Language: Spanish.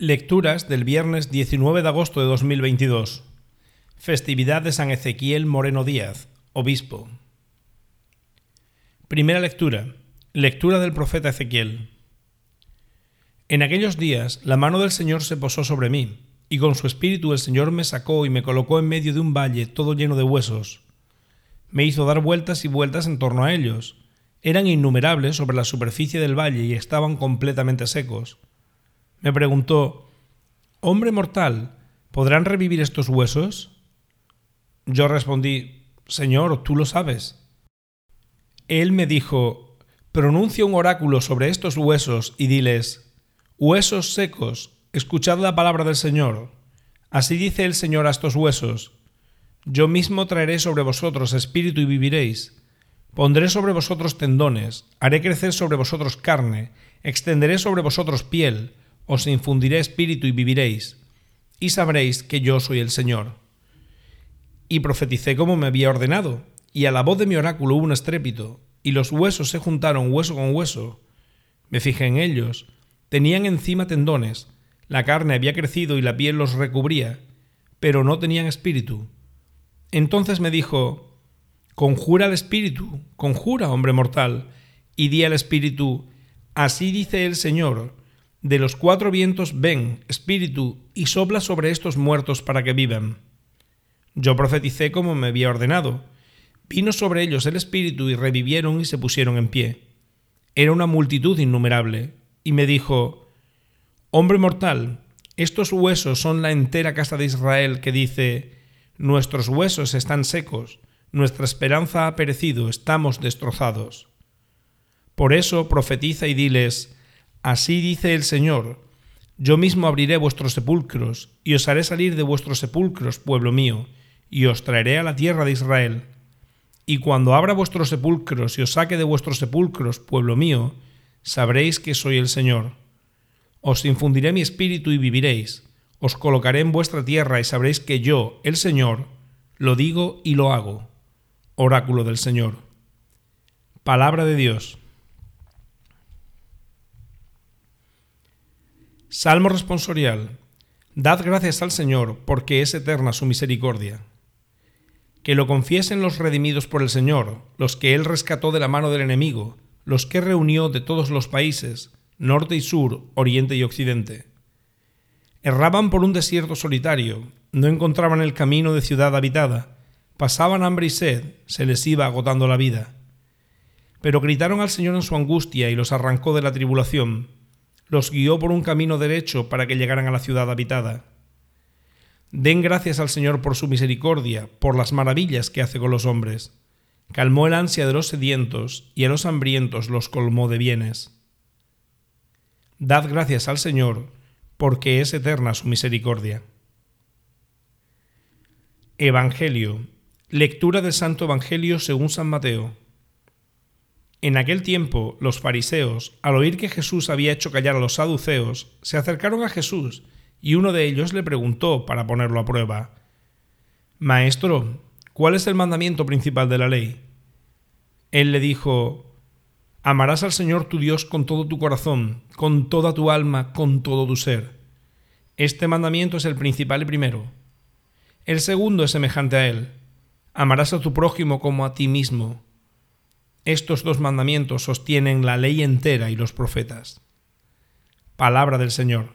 Lecturas del viernes 19 de agosto de 2022. Festividad de San Ezequiel Moreno Díaz, obispo. Primera lectura. Lectura del profeta Ezequiel. En aquellos días la mano del Señor se posó sobre mí, y con su espíritu el Señor me sacó y me colocó en medio de un valle todo lleno de huesos. Me hizo dar vueltas y vueltas en torno a ellos. Eran innumerables sobre la superficie del valle y estaban completamente secos me preguntó, Hombre mortal, ¿podrán revivir estos huesos? Yo respondí, Señor, tú lo sabes. Él me dijo, Pronuncia un oráculo sobre estos huesos y diles, Huesos secos, escuchad la palabra del Señor. Así dice el Señor a estos huesos, Yo mismo traeré sobre vosotros espíritu y viviréis. Pondré sobre vosotros tendones, haré crecer sobre vosotros carne, extenderé sobre vosotros piel, os infundiré espíritu y viviréis, y sabréis que yo soy el Señor. Y profeticé como me había ordenado, y a la voz de mi oráculo hubo un estrépito, y los huesos se juntaron hueso con hueso. Me fijé en ellos, tenían encima tendones, la carne había crecido y la piel los recubría, pero no tenían espíritu. Entonces me dijo, Conjura al espíritu, conjura, hombre mortal, y di al espíritu, Así dice el Señor, de los cuatro vientos ven, espíritu, y sopla sobre estos muertos para que vivan. Yo profeticé como me había ordenado. Vino sobre ellos el espíritu y revivieron y se pusieron en pie. Era una multitud innumerable. Y me dijo, Hombre mortal, estos huesos son la entera casa de Israel que dice, Nuestros huesos están secos, nuestra esperanza ha perecido, estamos destrozados. Por eso profetiza y diles, Así dice el Señor, yo mismo abriré vuestros sepulcros, y os haré salir de vuestros sepulcros, pueblo mío, y os traeré a la tierra de Israel. Y cuando abra vuestros sepulcros y os saque de vuestros sepulcros, pueblo mío, sabréis que soy el Señor. Os infundiré mi espíritu y viviréis, os colocaré en vuestra tierra y sabréis que yo, el Señor, lo digo y lo hago. Oráculo del Señor. Palabra de Dios. Salmo responsorial. Dad gracias al Señor, porque es eterna su misericordia. Que lo confiesen los redimidos por el Señor, los que Él rescató de la mano del enemigo, los que reunió de todos los países, norte y sur, oriente y occidente. Erraban por un desierto solitario, no encontraban el camino de ciudad habitada, pasaban hambre y sed, se les iba agotando la vida. Pero gritaron al Señor en su angustia y los arrancó de la tribulación los guió por un camino derecho para que llegaran a la ciudad habitada. Den gracias al Señor por su misericordia, por las maravillas que hace con los hombres. Calmó el ansia de los sedientos y a los hambrientos los colmó de bienes. Dad gracias al Señor, porque es eterna su misericordia. Evangelio. Lectura del Santo Evangelio según San Mateo. En aquel tiempo los fariseos, al oír que Jesús había hecho callar a los saduceos, se acercaron a Jesús y uno de ellos le preguntó para ponerlo a prueba, Maestro, ¿cuál es el mandamiento principal de la ley? Él le dijo, Amarás al Señor tu Dios con todo tu corazón, con toda tu alma, con todo tu ser. Este mandamiento es el principal y primero. El segundo es semejante a él. Amarás a tu prójimo como a ti mismo. Estos dos mandamientos sostienen la ley entera y los profetas. Palabra del Señor.